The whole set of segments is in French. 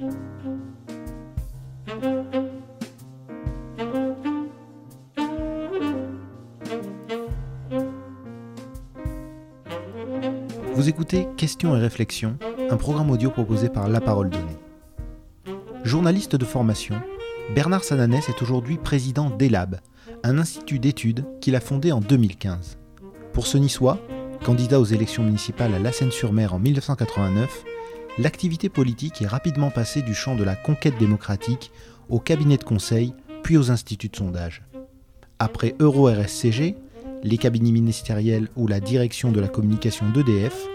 Vous écoutez Questions et réflexions, un programme audio proposé par La Parole Donnée. Journaliste de formation, Bernard Sananès est aujourd'hui président d'ELAB, un institut d'études qu'il a fondé en 2015. Pour ce niçois, candidat aux élections municipales à La Seine-sur-Mer en 1989, l'activité politique est rapidement passée du champ de la conquête démocratique au cabinet de conseil, puis aux instituts de sondage. Après Euro-RSCG, les cabinets ministériels ou la direction de la communication d'EDF,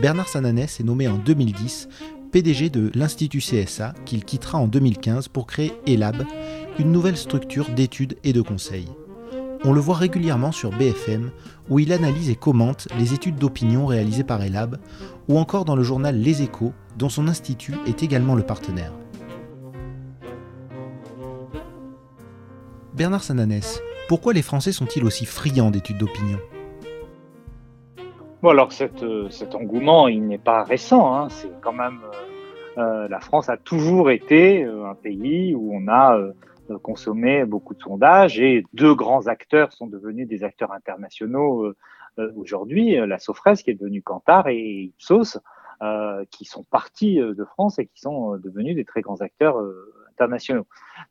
Bernard Sananès est nommé en 2010 PDG de l'Institut CSA qu'il quittera en 2015 pour créer ELAB, une nouvelle structure d'études et de conseil. On le voit régulièrement sur BFM où il analyse et commente les études d'opinion réalisées par ELAB ou encore dans le journal Les Échos dont son institut est également le partenaire. Bernard Sananès, pourquoi les Français sont-ils aussi friands d'études d'opinion? Bon, alors euh, cet engouement, il n'est pas récent. Hein. C'est quand même euh, euh, la France a toujours été un pays où on a consommé beaucoup de sondages et deux grands acteurs sont devenus des acteurs internationaux aujourd'hui. La Sofres qui est devenue Kantar et Ipsos qui sont partis de France et qui sont devenus des très grands acteurs internationaux.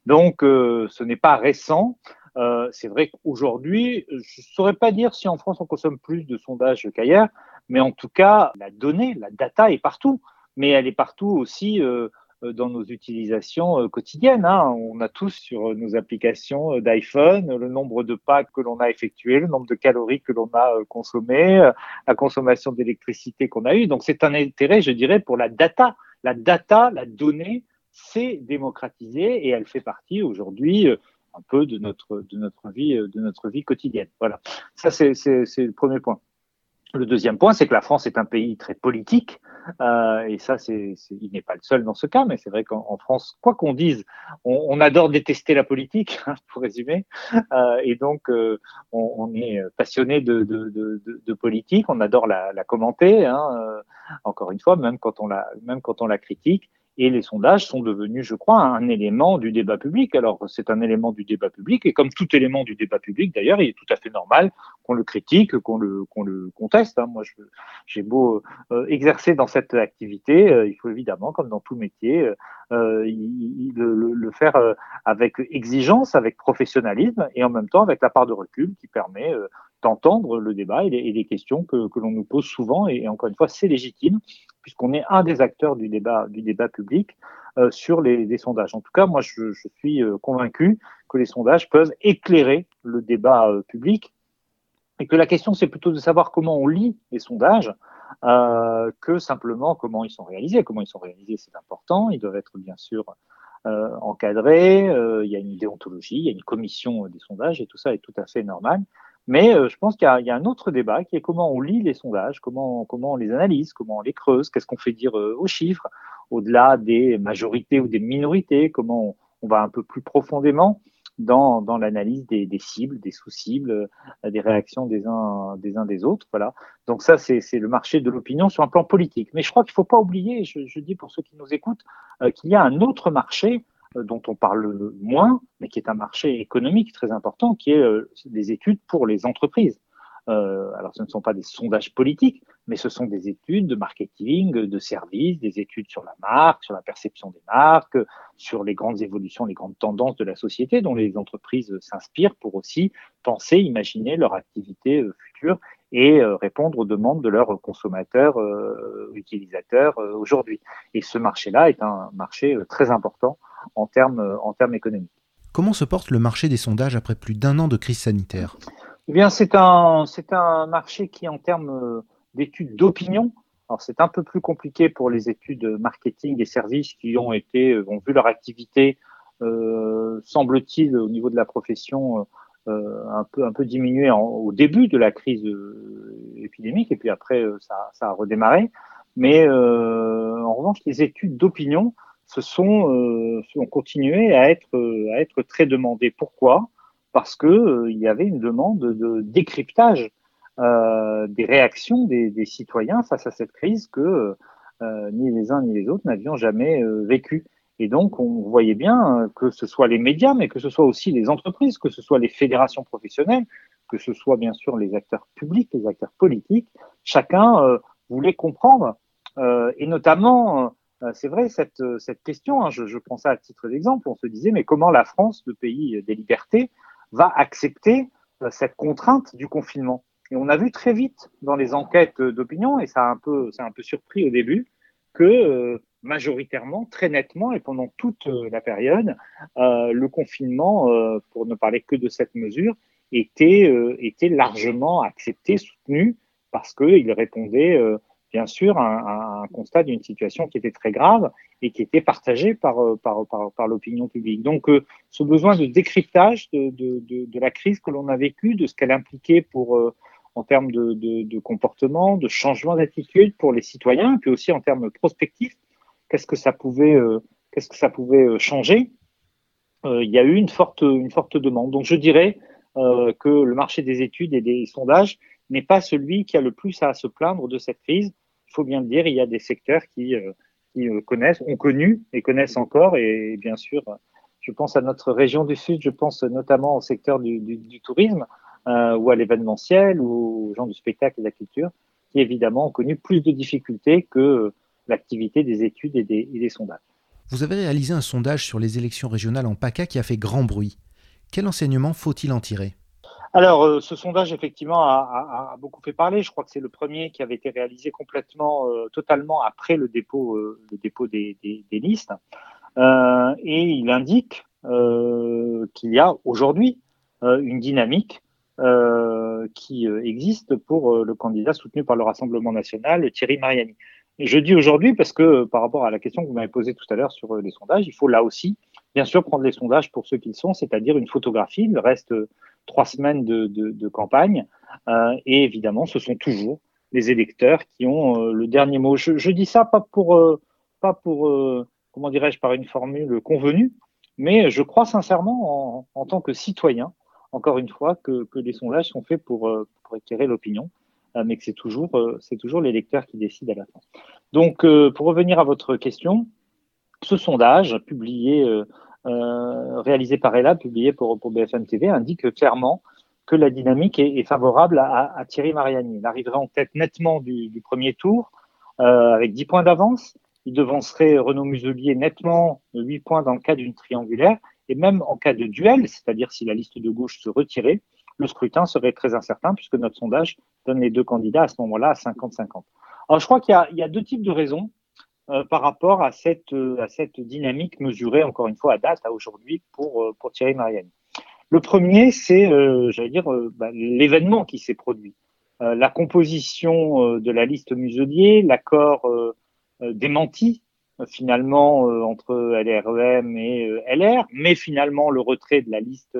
Donc, ce n'est pas récent. Euh, c'est vrai qu'aujourd'hui, je ne saurais pas dire si en France on consomme plus de sondages qu'ailleurs, mais en tout cas, la donnée, la data est partout, mais elle est partout aussi euh, dans nos utilisations euh, quotidiennes. Hein. On a tous sur nos applications d'iPhone le nombre de pas que l'on a effectué, le nombre de calories que l'on a consommé, la consommation d'électricité qu'on a eue. Donc c'est un intérêt, je dirais, pour la data. La data, la donnée, c'est démocratisé et elle fait partie aujourd'hui un peu de notre, de notre, vie, de notre vie quotidienne. Voilà. Ça, c'est le premier point. Le deuxième point, c'est que la France est un pays très politique, euh, et ça, c'est, il n'est pas le seul dans ce cas, mais c'est vrai qu'en France, quoi qu'on dise, on, adore détester la politique, hein, pour résumer, euh, et donc euh, on, est passionné de, politique, on adore la, commenter, hein, euh, encore une fois, même quand on la critique, et les sondages sont devenus, je crois, un élément du débat public. Alors, c'est un élément du débat public, et comme tout élément du débat public, d'ailleurs, il est tout à fait normal qu'on le critique, qu'on le, le conteste. Hein. Moi, j'ai beau euh, exercer dans cette activité, euh, il faut évidemment, comme dans tout métier, euh, le, le, faire avec exigence, avec professionnalisme, et en même temps avec la part de recul qui permet d'entendre le débat et les, questions que, que l'on nous pose souvent. Et, encore une fois, c'est légitime puisqu'on est un des acteurs du débat, du débat public euh, sur les, sondages. En tout cas, moi, je, je suis euh, convaincu que les sondages peuvent éclairer le débat euh, public et que la question, c'est plutôt de savoir comment on lit les sondages euh, que simplement comment ils sont réalisés. Comment ils sont réalisés, c'est important. Ils doivent être bien sûr euh, encadrés. il y a une déontologie, il y a une commission des sondages et tout ça est tout à fait normal. Mais euh, je pense qu'il y, y, a un autre débat qui est comment on lit les sondages, comment, comment on les analyse, comment on les creuse, qu'est-ce qu'on fait dire euh, aux chiffres, au-delà des majorités ou des minorités, comment on, va un peu plus profondément dans, dans l'analyse des, des, cibles, des sous-cibles, euh, des réactions des uns des, uns des autres. Voilà. Donc ça, c'est le marché de l'opinion sur un plan politique. Mais je crois qu'il ne faut pas oublier, je, je, dis pour ceux qui nous écoutent, qu'il y a un autre marché euh, dont on parle moins, mais qui est un marché économique très important, qui est euh, les études pour les entreprises. Euh, alors, ce ne sont pas des sondages politiques, mais ce sont des études de marketing, de services, des études sur la marque, sur la perception des marques, sur les grandes évolutions, les grandes tendances de la société dont les entreprises s'inspirent pour aussi penser, imaginer leur activité future et répondre aux demandes de leurs consommateurs, utilisateurs aujourd'hui. Et ce marché-là est un marché très important en termes, euh, en termes économiques. Comment se porte le marché des sondages après plus d'un an de crise sanitaire? Eh bien, c'est un, c'est un marché qui, en termes euh, d'études d'opinion, alors c'est un peu plus compliqué pour les études marketing et services qui ont été, euh, ont vu leur activité, euh, semble-t-il, au niveau de la profession, euh, un peu, un peu diminuer au début de la crise épidémique, et puis après, ça, ça a redémarré. Mais en revanche, les études d'opinion, se sont, euh, ont continué à être, à être très demandés. Pourquoi? Parce que euh, il y avait une demande de décryptage euh, des réactions des, des, citoyens face à cette crise que euh, ni les uns ni les autres n'avions jamais vécu. Et donc, on voyait bien que ce soit les médias, mais que ce soit aussi les entreprises, que ce soit les fédérations professionnelles, que ce soit bien sûr les acteurs publics, les acteurs politiques, chacun euh, voulait comprendre. Euh, et notamment, euh, c'est vrai, cette, cette question, hein, je, je, prends ça à titre d'exemple, on se disait, mais comment la France, le pays des libertés, va accepter cette contrainte du confinement? Et on a vu très vite dans les enquêtes d'opinion, et ça a un peu, surpris au début, que majoritairement, très nettement, et pendant toute la période, le confinement, pour ne parler que de cette mesure, était, euh, largement accepté, soutenu, parce qu'il répondait euh, bien sûr un constat d'une situation qui était très grave et qui était partagée par, euh, par, par, par l'opinion publique. Donc ce besoin de décryptage de, de, la crise que l'on a vécue, de ce qu'elle impliquait pour, en termes de, de, comportement, de changement d'attitude pour les citoyens, puis aussi en termes prospectifs, qu'est-ce que ça pouvait, qu'est-ce que ça pouvait changer? Il y a eu une forte, une forte demande. Donc je dirais euh, que le marché des études et des sondages n'est pas celui qui a le plus à se plaindre de cette crise. Il faut bien le dire, il y a des secteurs qui, euh, euh, connaissent, ont connu et connaissent encore. Et bien sûr, je pense à notre région du Sud, je pense notamment au secteur du, tourisme euh, ou à l'événementiel ou aux gens du spectacle et de la culture, qui évidemment ont connu plus de difficultés que l'activité des études et des, et des sondages. Vous avez réalisé un sondage sur les élections régionales en PACA qui a fait grand bruit. Quel enseignement faut-il en tirer? Alors, euh, ce sondage, effectivement, a, beaucoup fait parler. Je crois que c'est le premier qui avait été réalisé complètement, euh, totalement après le dépôt, euh, le dépôt des, listes. et il indique qu'il y a aujourd'hui une dynamique qui existe pour le candidat soutenu par le Rassemblement national, Thierry Mariani. Et je dis aujourd'hui parce que par rapport à la question que vous m'avez posée tout à l'heure sur les sondages, il faut là aussi bien sûr prendre les sondages pour ceux qu'ils sont, c'est-à-dire une photographie. Il reste trois semaines de, campagne. Euh, et évidemment, ce sont toujours les électeurs qui ont euh, le dernier mot. Je, dis ça pas pour, euh, pas pour comment dirais-je, par une formule convenue, mais je crois sincèrement en, tant que citoyen, encore une fois, que, que les sondages sont faits pour, éclairer l'opinion, mais que c'est toujours, c'est toujours l'électeur qui décide à la fin. Donc, pour revenir à votre question, ce sondage, publié, réalisé par ELA, publié pour, pour, BFM TV, indique clairement que la dynamique est, est favorable à, à, Thierry Mariani. Il arriverait en tête nettement du, du premier tour, euh, avec 10 points d'avance. Il devancerait Renaud Muselier nettement de 8 points dans le cas d'une triangulaire. Et même en cas de duel, c'est-à-dire si la liste de gauche se retirait, le scrutin serait très incertain puisque notre sondage donne les deux candidats à ce moment-là à 50-50. Alors je crois qu'il y, y, a deux types de raisons. Euh, par rapport à cette, euh, à cette dynamique mesurée, encore une fois, à date, à aujourd'hui, pour, euh, pour Thierry Mariani. Le premier, c'est, j'allais dire, bah, l'événement qui s'est produit. la composition de la liste Muselier, l'accord démenti finalement entre LREM et LR, mais finalement le retrait de la liste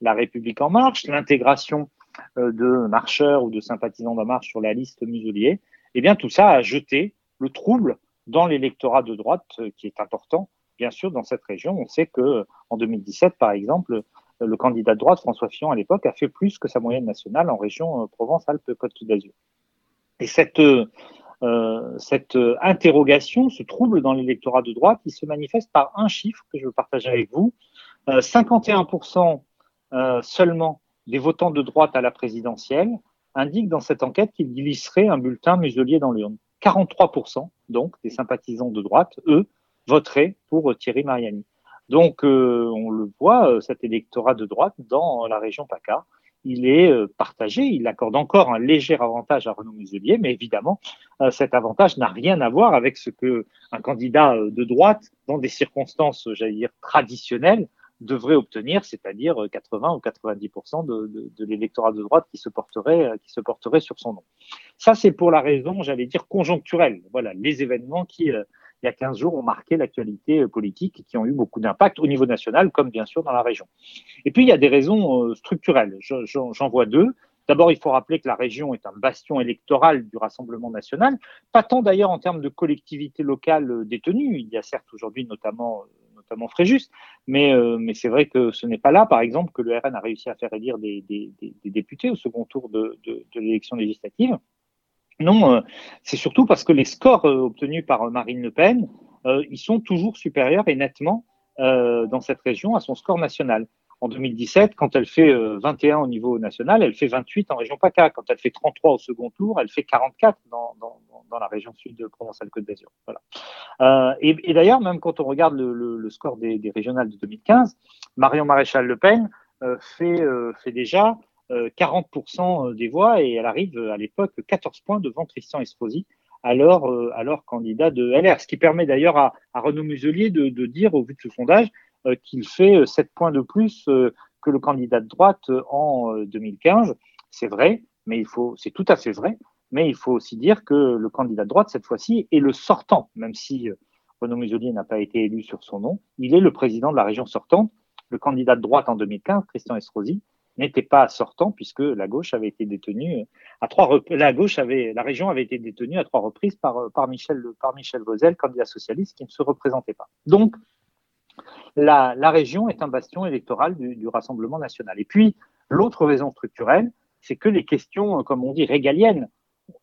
La République en marche, l'intégration de marcheurs ou de sympathisants de marche sur la liste Muselier, eh bien tout ça a jeté le trouble dans l'électorat de droite euh, qui est important, bien sûr, dans cette région. On sait que en 2017, par exemple, le candidat de droite, François Fillon, à l'époque, a fait plus que sa moyenne nationale en région euh, Provence-Alpes-Côte d'Azur. Et cette, euh, interrogation, ce trouble dans l'électorat de droite, il se manifeste par un chiffre que je veux partager avec vous. Euh, 51% euh, seulement des votants de droite à la présidentielle indiquent dans cette enquête qu'ils glisseraient un bulletin muselier dans l'urne. 43% donc des sympathisants de droite, eux, voteraient pour Thierry Mariani. Donc, euh, on le voit, euh, cet électorat de droite dans la région PACA, il est euh, partagé, il accorde encore un léger avantage à Renaud Muselier, mais évidemment, cet avantage n'a rien à voir avec ce que un candidat de droite, dans des circonstances, j'allais dire, traditionnelles, devrait obtenir, c'est-à-dire 80 ou 90% de, de, de l'électorat de droite qui se porterait, qui se porterait sur son nom. Ça, c'est pour la raison, j'allais dire, conjoncturelle. Voilà, les événements qui, euh, il y a 15 jours, ont marqué l'actualité euh, politique et qui ont eu beaucoup d'impact au niveau national, comme bien sûr dans la région. Et puis, il y a des raisons euh, structurelles. J'en vois deux. D'abord, il faut rappeler que la région est un bastion électoral du Rassemblement national, pas tant d'ailleurs en termes de collectivités locales détenues. Il y a certes aujourd'hui notamment notamment Fréjus. Mais, euh, mais c'est vrai que ce n'est pas là, par exemple, que le RN a réussi à faire élire des, députés au second tour de, de, de l'élection législative. Non, euh, c'est surtout parce que les scores euh, obtenus par Marine Le Pen ils sont toujours supérieurs et nettement dans cette région à son score national en 2017, quand elle fait 21 euh, au niveau national, elle fait 28 en région PACA. Quand elle fait 33 au second tour, elle fait 44 dans, dans, dans la région sud de Provence-Alpes-Côte d'Azur. Voilà. Euh, et, d'ailleurs, même quand on regarde le, le, le score des, des, régionales de 2015, Marion Maréchal Le Pen euh, fait, euh, fait déjà 40% des voix et elle arrive à l'époque 14 points devant Christian Estrosi, alors, alors candidat de LR. Ce qui permet d'ailleurs à, à Renaud Muselier de, de dire, au vu de ce sondage, euh, qu'il fait 7 euh, points de plus euh, que le candidat de droite en 2015. C'est vrai, mais il faut, c'est tout à fait vrai, mais il faut aussi dire que le candidat de droite, cette fois-ci, est le sortant, même si Renaud Muselier n'a pas été élu sur son nom. Il est le président de la région sortante. Le candidat de droite en 2015, Christian Estrosi, n'était pas sortant puisque la gauche avait été détenue à trois la gauche avait la région avait été détenue à trois reprises par par Michel par Michel candidat socialiste qui ne se représentait pas. Donc la, région est un bastion électoral du, Rassemblement national. Et puis, l'autre raison structurelle, c'est que les questions, comme on dit, régaliennes,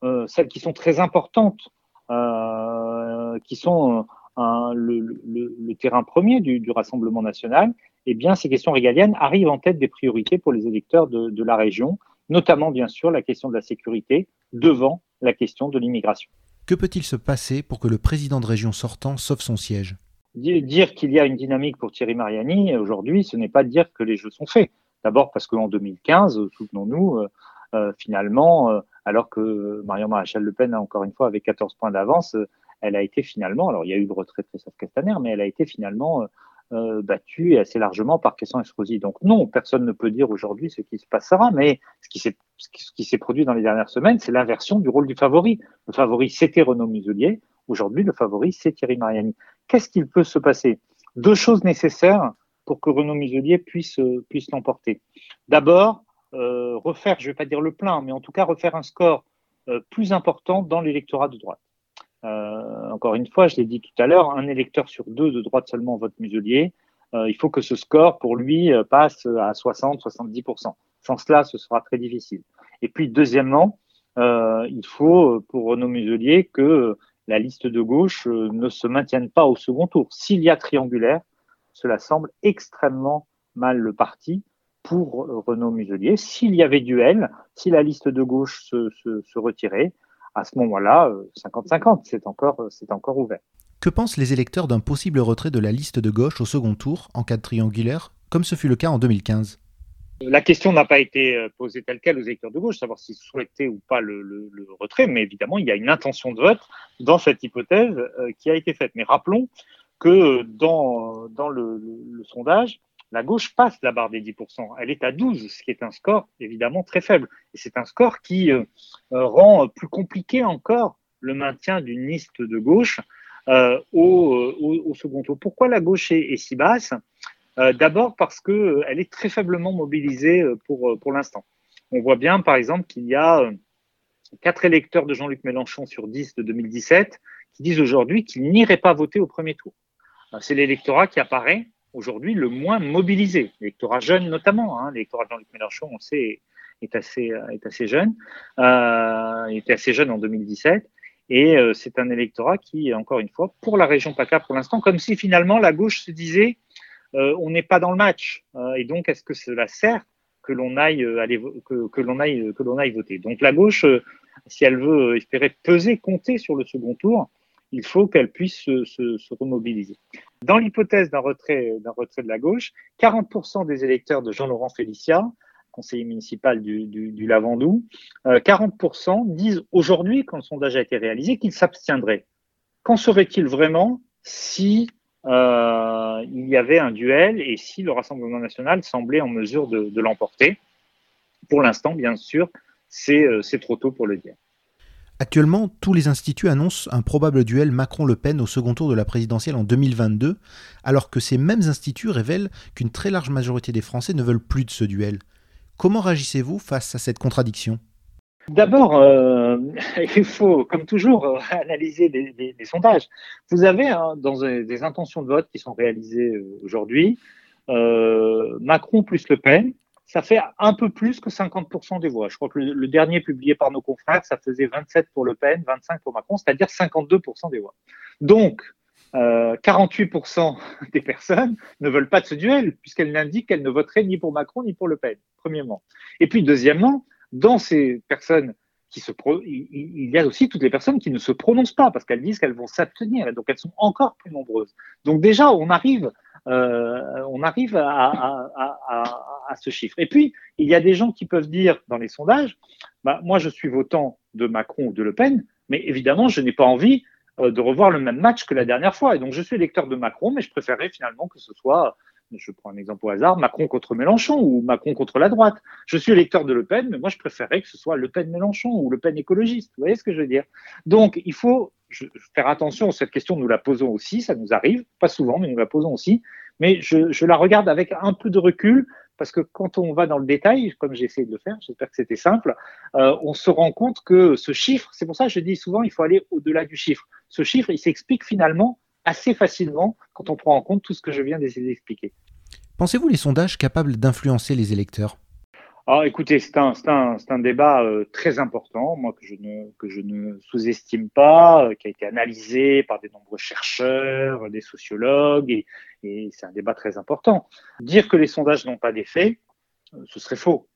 euh, celles qui sont très importantes, euh, qui sont euh, le, terrain premier du, Rassemblement national, eh bien, ces questions régaliennes arrivent en tête des priorités pour les électeurs de la région, notamment, bien sûr, la question de la sécurité devant la question de l'immigration. Que peut-il se passer pour que le président de région sortant sauve son siège? Dire qu'il y a une dynamique pour Thierry Mariani aujourd'hui, ce n'est pas dire que les jeux sont faits. D'abord parce qu'en 2015, soutenons-nous, euh, euh, finalement, euh, alors que Marion Maréchal Le Pen, encore une fois, avec 14 points d'avance, elle a été finalement, alors il y a eu le retrait de Christophe Castaner, mais elle a été finalement battue assez largement par Christian Estrosi. Donc non, personne ne peut dire aujourd'hui ce qui se passera, mais ce qui s'est produit dans les dernières semaines, c'est l'inversion du rôle du favori. Le favori, c'était Renaud Muselier. Aujourd'hui, le favori, c'est Thierry Mariani. Qu'est-ce qu'il peut se passer? Deux choses nécessaires pour que Renaud Muselier puisse, euh, l'emporter. D'abord, euh, refaire, je ne vais pas dire le plein, mais en tout cas refaire un score euh, plus important dans l'électorat de droite. Encore une fois, je l'ai dit tout à l'heure, un électeur sur deux de droite seulement vote Muselier. Il faut que ce score, pour lui, passe à 60-70%. Sans cela, ce sera très difficile. Et puis, deuxièmement, il faut pour Renaud Muselier que la liste de gauche euh, ne se maintienne pas au second tour. S'il y a triangulaire, cela semble extrêmement mal le parti pour euh, Renaud Muselier. S'il y avait duel, si la liste de gauche se, retirait, à ce moment-là, 50-50, euh, c'est encore, c'est encore ouvert. Que pensent les électeurs d'un possible retrait de la liste de gauche au second tour en cas de triangulaire, comme ce fut le cas en 2015 la question n'a pas été euh, posée telle quelle aux électeurs de gauche, savoir s'ils souhaitaient ou pas le, retrait, mais évidemment, il y a une intention de vote dans cette hypothèse euh, qui a été faite. Mais rappelons que dans, dans le, sondage, la gauche passe la barre des 10%. Elle est à 12, ce qui est un score évidemment très faible. Et c'est un score qui euh, rend plus compliqué encore le maintien d'une liste de gauche euh, au, second tour. Pourquoi la gauche est, si basse? euh, d'abord parce qu'elle euh, est très faiblement mobilisée euh, pour, pour l'instant. On voit bien, par exemple, qu'il y a quatre électeurs de Jean-Luc Mélenchon sur 10 de 2017 qui disent aujourd'hui qu'ils n'iraient pas voter au premier tour. C'est l'électorat qui apparaît aujourd'hui le moins mobilisé, l'électorat jeune notamment. Hein. L'électorat de Jean-Luc Mélenchon, on sait, est assez, est assez jeune, euh, était assez jeune en 2017. Et c'est un électorat qui, encore une fois, pour la région PACA pour l'instant, comme si finalement la gauche se disait euh, on n'est pas dans le match. Euh, et donc, est-ce que cela sert que l'on aille, euh, aller, que, l'on aille, que l'on aille voter? Donc, la gauche, si elle veut espérer peser, compter sur le second tour, il faut qu'elle puisse se, remobiliser. Dans l'hypothèse d'un retrait, d'un retrait de la gauche, 40% des électeurs de Jean-Laurent Félicia, conseiller municipal du, du, Lavandou, 40% disent aujourd'hui, quand le sondage a été réalisé, qu'ils s'abstiendraient. Qu'en serait-il vraiment si euh, il y avait un duel et si le Rassemblement national semblait en mesure de, l'emporter. Pour l'instant, bien sûr, euh, c'est trop tôt pour le dire. Actuellement, tous les instituts annoncent un probable duel Macron-Le Pen au second tour de la présidentielle en 2022, alors que ces mêmes instituts révèlent qu'une très large majorité des Français ne veulent plus de ce duel. Comment réagissez-vous face à cette contradiction? D'abord, euh, il faut, comme toujours, euh, analyser les, sondages. Vous avez hein, dans des, intentions de vote qui sont réalisées euh, aujourd'hui, Macron plus Le Pen, ça fait un peu plus que 50% des voix. Je crois que le, dernier publié par nos confrères, ça faisait 27 pour Le Pen, 25 pour Macron, c'est-à-dire 52% des voix. Donc, 48% des personnes ne veulent pas de ce duel, puisqu'elles n'indiquent qu'elles ne voteraient ni pour Macron ni pour Le Pen, premièrement. Et puis, deuxièmement, dans ces personnes qui se il y a aussi toutes les personnes qui ne se prononcent pas, parce qu'elles disent qu'elles vont s'abstenir, et donc elles sont encore plus nombreuses. Donc déjà, on arrive, euh, on arrive à, à, ce chiffre. Et puis, il y a des gens qui peuvent dire dans les sondages, bah, moi je suis votant de Macron ou de Le Pen, mais évidemment, je n'ai pas envie euh, de revoir le même match que la dernière fois. Et donc, je suis électeur de Macron, mais je préférerais finalement que ce soit, je prends un exemple au hasard, Macron contre Mélenchon ou Macron contre la droite. Je suis électeur de Le Pen, mais moi, je préférerais que ce soit Le Pen-Mélenchon ou Le Pen écologiste. Vous voyez ce que je veux dire? Donc, il faut faire attention. Cette question, nous la posons aussi, ça nous arrive, pas souvent, mais nous la posons aussi. Mais je, la regarde avec un peu de recul parce que quand on va dans le détail, comme j'ai essayé de le faire, j'espère que c'était simple, euh, on se rend compte que ce chiffre, c'est pour ça que je dis souvent, il faut aller au-delà du chiffre. Ce chiffre, il s'explique finalement assez facilement quand on prend en compte tout ce que je viens d'essayer d'expliquer. Pensez-vous les sondages capables d'influencer les électeurs? Alors, écoutez, c'est un, un, un, débat euh, très important, moi que je ne, que je ne sous-estime pas, euh, qui a été analysé par des nombreux chercheurs, des sociologues, et, et c'est un débat très important. Dire que les sondages n'ont pas d'effet, euh, ce serait faux.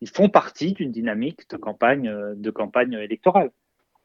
Ils font partie d'une dynamique de campagne, de campagne électorale.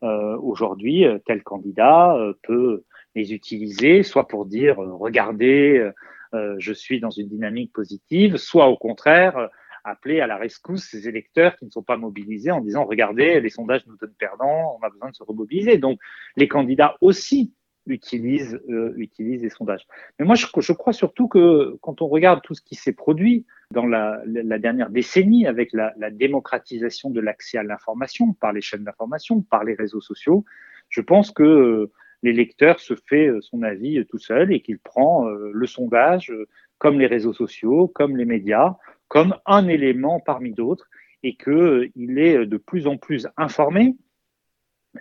Aujourd'hui, tel candidat peut les utiliser, soit pour dire regardez, je suis dans une dynamique positive, soit au contraire appeler à la rescousse ces électeurs qui ne sont pas mobilisés en disant regardez, les sondages nous donnent perdants, on a besoin de se remobiliser. Donc les candidats aussi utilisent, euh, utilisent les sondages. Mais moi, je, crois surtout que quand on regarde tout ce qui s'est produit dans la, dernière décennie avec la démocratisation de l'accès à l'information par les chaînes d'information, par les réseaux sociaux, je pense que euh, l'électeur se fait euh, son avis tout seul et qu'il prend le sondage comme les réseaux sociaux, comme les médias, comme un élément parmi d'autres et qu'il euh, est de plus en plus informé.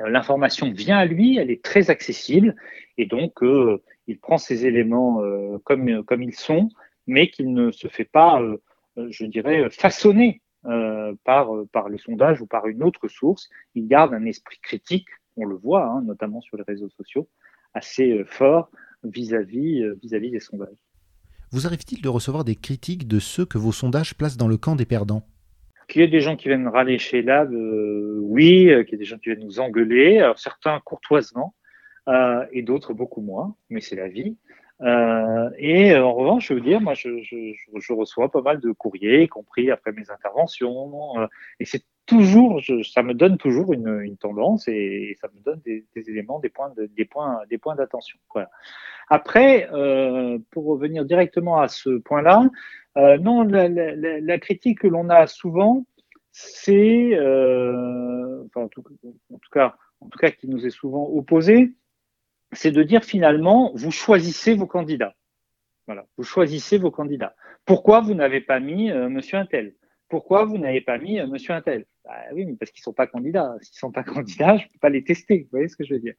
Euh, l'information vient à lui, elle est très accessible et donc euh, il prend ces éléments comme, comme ils sont, mais qu'il ne se fait pas, je dirais, façonner par, par les sondages ou par une autre source. Il garde un esprit critique, on le voit, hein, notamment sur les réseaux sociaux, assez fort vis-à-vis vis-à-vis des sondages. Vous arrive-t-il de recevoir des critiques de ceux que vos sondages placent dans le camp des perdants? Qu'il y ait des gens qui viennent râler chez Lab, euh, oui, euh, qu'il y ait des gens qui viennent nous engueuler, alors certains courtoisement, euh, et d'autres beaucoup moins, mais c'est la vie. Euh, et en revanche, je veux dire, moi, je, je, je, reçois pas mal de courriers, y compris après mes interventions, euh, et c'est toujours, ça me donne toujours une, une tendance et, ça me donne des, des, éléments, des points, de, des points, des points d'attention. Voilà. Après, euh, pour revenir directement à ce point-là, euh, non, la, la, la, critique que l'on a souvent, c'est, euh, enfin, en tout, en tout cas, en tout cas, qui nous est souvent opposée, c'est de dire finalement, vous choisissez vos candidats. Voilà, vous choisissez vos candidats. Pourquoi vous n'avez pas mis euh, Monsieur Intel? Pourquoi vous n'avez pas mis euh, Monsieur Intel? Bah, Oui, mais parce qu'ils sont pas candidats. S'ils sont pas candidats, je peux pas les tester. Vous voyez ce que je veux dire?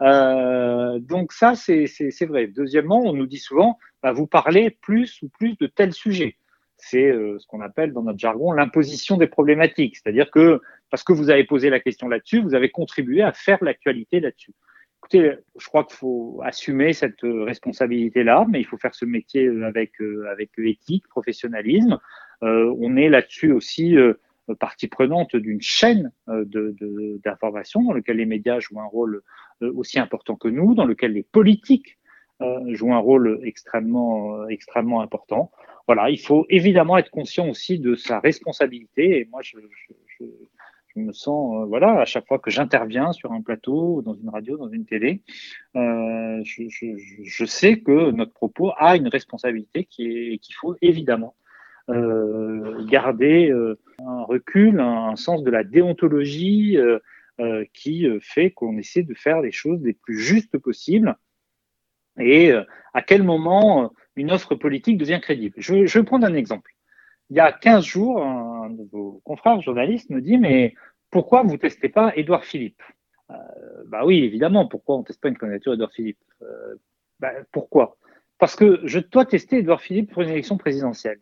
Euh, Donc ça, c'est vrai. Deuxièmement, on nous dit souvent, bah, vous parlez plus ou plus de tel sujet. C'est euh, ce qu'on appelle dans notre jargon l'imposition des problématiques. C'est-à-dire que parce que vous avez posé la question là-dessus, vous avez contribué à faire l'actualité là-dessus. Écoutez, je crois qu'il faut assumer cette responsabilité-là, mais il faut faire ce métier avec, euh, avec éthique, professionnalisme. Euh, on est là-dessus aussi euh, partie prenante d'une chaîne d'information de, dans laquelle les médias jouent un rôle aussi important que nous, dans lequel les politiques jouent un rôle extrêmement, extrêmement important. Voilà, il faut évidemment être conscient aussi de sa responsabilité. Et moi, je, je, je me sens, euh, voilà, à chaque fois que j'interviens sur un plateau, dans une radio, dans une télé, euh, je, sais que notre propos a une responsabilité qui est qu'il faut évidemment euh, garder euh, un recul, un, sens de la déontologie euh, euh, qui fait qu'on essaie de faire les choses les plus justes possibles. Et à quel moment une offre politique devient crédible. Je, je vais prendre un exemple il y a 15 jours, un de vos confrères journalistes me dit Mais pourquoi vous testez pas Édouard Philippe? Euh, Bah oui, évidemment, pourquoi on ne teste pas une candidature Édouard Philippe? Euh, bah, Pourquoi? Parce que je dois tester Édouard Philippe pour une élection présidentielle.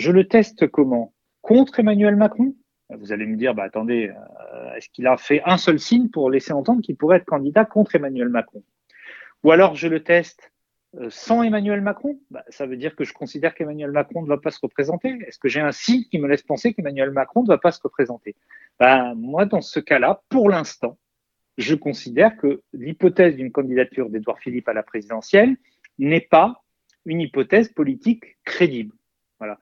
Je le teste comment? Contre Emmanuel Macron? Vous allez me dire bah, Attendez, euh, est-ce qu'il a fait un seul signe pour laisser entendre qu'il pourrait être candidat contre Emmanuel Macron? Ou alors je le teste euh, sans Emmanuel Macron, bah, ça veut dire que je considère qu'Emmanuel Macron ne va pas se représenter. Est-ce que j'ai un signe qui me laisse penser qu'Emmanuel Macron ne va pas se représenter? Bah, Moi, dans ce cas-là, pour l'instant, je considère que l'hypothèse d'une candidature d'Edouard Philippe à la présidentielle n'est pas une hypothèse politique crédible. Voilà.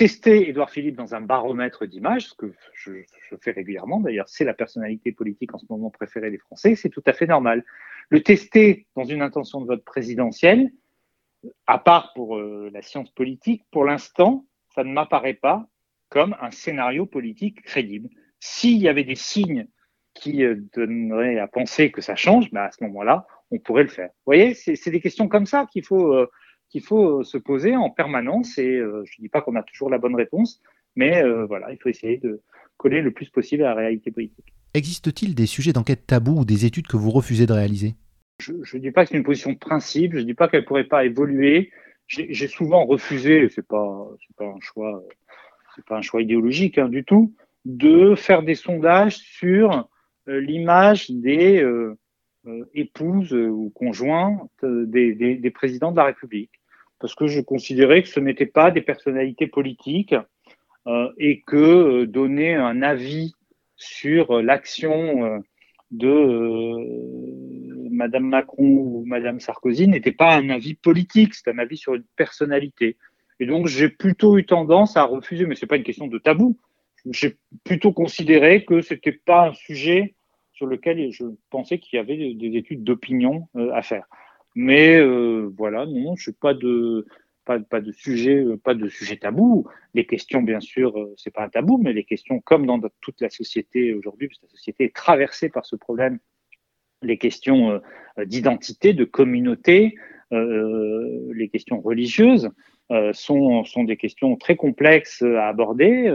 Tester Édouard Philippe dans un baromètre d'images, ce que je, fais régulièrement d'ailleurs, c'est la personnalité politique en ce moment préférée des Français, c'est tout à fait normal. Le tester dans une intention de vote présidentielle, à part pour euh, la science politique, pour l'instant, ça ne m'apparaît pas comme un scénario politique crédible. S'il y avait des signes qui euh, donneraient à penser que ça change, ben à ce moment-là, on pourrait le faire. Vous voyez, c'est des questions comme ça qu'il faut, euh, qu'il faut se poser en permanence. Et je ne dis pas qu'on a toujours la bonne réponse, mais voilà, il faut essayer de coller le plus possible à la réalité politique. Existe-t-il des sujets d'enquête tabous ou des études que vous refusez de réaliser? Je ne dis pas que c'est une position de principe, je ne dis pas qu'elle ne pourrait pas évoluer. J'ai souvent refusé, ce n'est pas, pas, un choix, pas un choix idéologique hein, du tout, de faire des sondages sur euh, l'image des euh, euh, épouses ou conjoints des, des, des, présidents de la République. Parce que je considérais que ce n'étaient pas des personnalités politiques et que donner un avis sur euh, l'action euh, de euh, Madame Macron ou Madame Sarkozy n'était pas un avis politique, c'est un avis sur une personnalité. Et donc j'ai plutôt eu tendance à refuser, mais c'est pas une question de tabou. J'ai plutôt considéré que c'était pas un sujet sur lequel je pensais qu'il y avait des études d'opinion à faire. Mais voilà, non, je suis pas de pas, de sujet, euh, pas de sujet tabou. Les questions, bien sûr, euh, c'est pas un tabou, mais les questions, comme dans toute la société aujourd'hui, parce que la société est traversée par ce problème, les questions euh, d'identité, de communauté, les questions religieuses sont, sont des questions très complexes à aborder.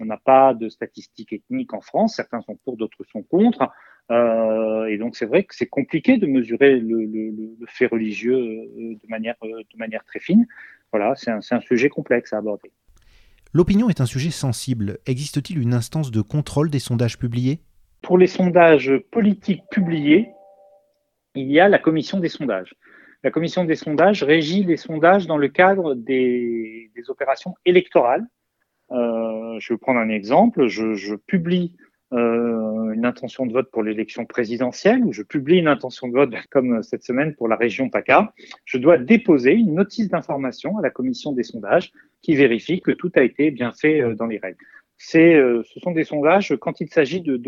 on n'a pas de statistiques ethniques en France, certains sont pour, d'autres sont contre. Euh, et donc c'est vrai que c'est compliqué de mesurer le, le, le, fait religieux euh, de manière, euh, de manière très fine. Voilà, c'est un, un, sujet complexe à aborder. L'opinion est un sujet sensible. Existe-t-il une instance de contrôle des sondages publiés? Pour les sondages politiques publiés, il y a la commission des sondages. La commission des sondages régit les sondages dans le cadre des, des opérations électorales. Euh, je vais prendre un exemple. Je, je publie euh, une intention de vote pour l'élection présidentielle, ou je publie une intention de vote comme cette semaine pour la région PACA, je dois déposer une notice d'information à la commission des sondages qui vérifie que tout a été bien fait euh, dans les règles. C'est, euh, ce sont des sondages quand il s'agit de,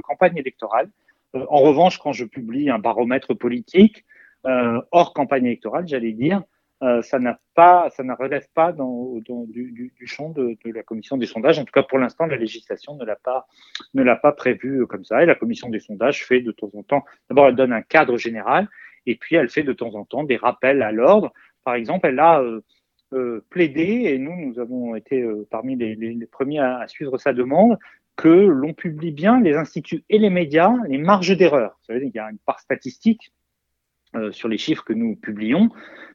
campagne électorale. en revanche, quand je publie un baromètre politique, hors campagne électorale, j'allais dire, euh, ça n'a pas, ça ne relève pas dans, dans du, du, du, champ de, de, la commission des sondages. En tout cas, pour l'instant, la législation ne l'a pas, ne l'a pas prévu comme ça. Et la commission des sondages fait de temps en temps, d'abord, elle donne un cadre général, et puis elle fait de temps en temps des rappels à l'ordre. Par exemple, elle a euh, euh, plaidé, et nous, nous avons été euh, parmi les, les, les, premiers à, à, suivre sa demande, que l'on publie bien les instituts et les médias, les marges d'erreur. Vous savez, il y a une part statistique euh, sur les chiffres que nous publions.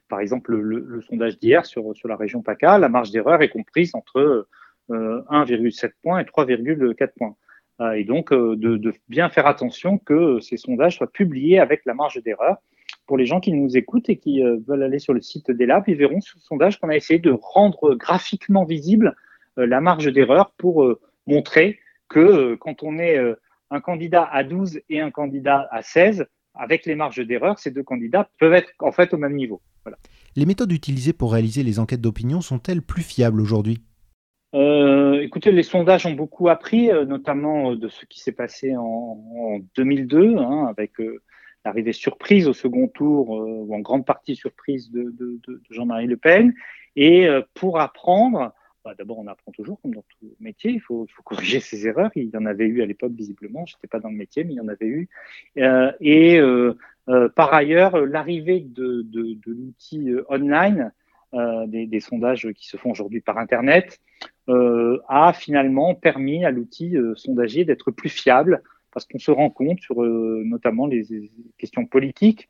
Par exemple, le, sondage d'hier sur, sur la région PACA, la marge d'erreur est comprise entre euh, 1,7 points et 3,4 points. Euh, et donc, euh, de, de, bien faire attention que ces sondages soient publiés avec la marge d'erreur. Pour les gens qui nous écoutent et qui veulent aller sur le site des labs, ils verront sur le sondage qu'on a essayé de rendre graphiquement visible la marge d'erreur pour montrer que quand on est un candidat à 12 et un candidat à 16, avec les marges d'erreur, ces deux candidats peuvent être en fait au même niveau. Voilà. Les méthodes utilisées pour réaliser les enquêtes d'opinion sont-elles plus fiables aujourd'hui? Euh, écoutez, les sondages ont beaucoup appris, euh, notamment euh, de ce qui s'est passé en, en 2002, hein, avec euh, l'arrivée surprise au second tour, ou en grande partie surprise de, de, de Jean-Marie Le Pen. Et pour apprendre, bah, d'abord, on apprend toujours, comme dans tout métier, il faut, corriger ses erreurs. Il y en avait eu à l'époque, visiblement. Je n'étais pas dans le métier, mais il y en avait eu. Euh, et euh, euh, par ailleurs, l'arrivée de, l'outil online, des, sondages qui se font aujourd'hui par Internet, a finalement permis à l'outil sondagier d'être plus fiable parce qu'on se rend compte sur notamment les questions politiques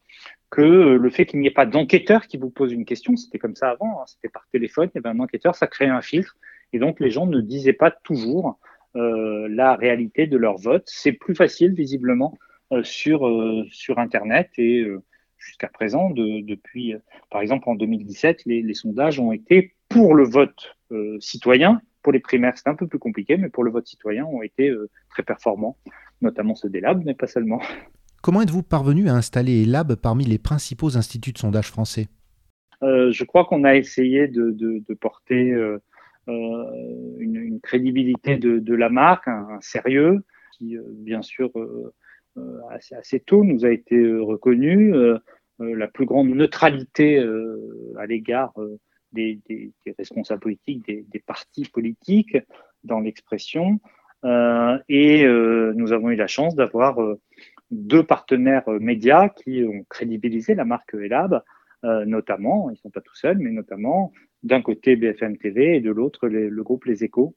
que le fait qu'il n'y ait pas d'enquêteur qui vous pose une question, c'était comme ça avant, hein, c'était par téléphone, y avait un enquêteur, ça créait un filtre, et donc les gens ne disaient pas toujours euh, la réalité de leur vote. C'est plus facile visiblement euh, sur euh, sur Internet, et euh, jusqu'à présent, depuis, par exemple, en 2017, les, sondages ont été pour le vote citoyen. Pour les primaires, c'est un peu plus compliqué, mais pour le vote citoyen, ont été très performants, notamment ceux des labs, mais pas seulement. Comment êtes-vous parvenu à installer ELAB parmi les principaux instituts de sondage français? Euh, Je crois qu'on a essayé de, porter euh, euh, une, crédibilité de, la marque, un, sérieux, qui bien sûr assez, tôt nous a été reconnu, la plus grande neutralité à l'égard des, responsables politiques, des, partis politiques dans l'expression. et nous avons eu la chance d'avoir deux partenaires euh, médias qui ont crédibilisé la marque Elab, euh, notamment, ils ne sont pas tout seuls, mais notamment d'un côté BFM TV et de l'autre le groupe Les Échos.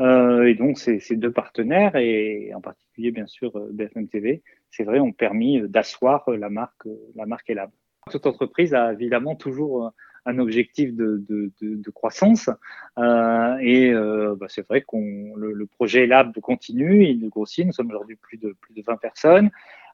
Euh, et donc ces, deux partenaires, et en particulier bien sûr BFM TV, c'est vrai, ont permis d'asseoir la marque, la marque Elab. Toute entreprise a évidemment toujours un objectif de, de, de, croissance. Euh, et euh, bah, c'est vrai qu'on le, le, projet Lab continue, il grossit. Nous sommes aujourd'hui plus de plus de 20 personnes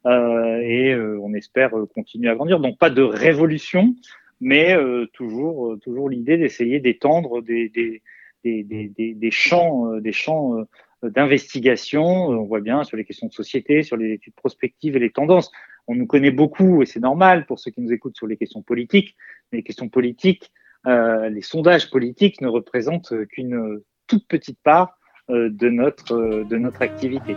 euh, et euh, on espère continuer à grandir. Donc pas de révolution, mais euh, toujours toujours l'idée d'essayer d'étendre des des, des, des, des, champs des champs d'investigation, on voit bien sur les questions de société, sur les études prospectives et les tendances. On nous connaît beaucoup, et c'est normal pour ceux qui nous écoutent sur les questions politiques, mais les questions politiques, euh, les sondages politiques ne représentent qu'une toute petite part euh, euh, de notre activité.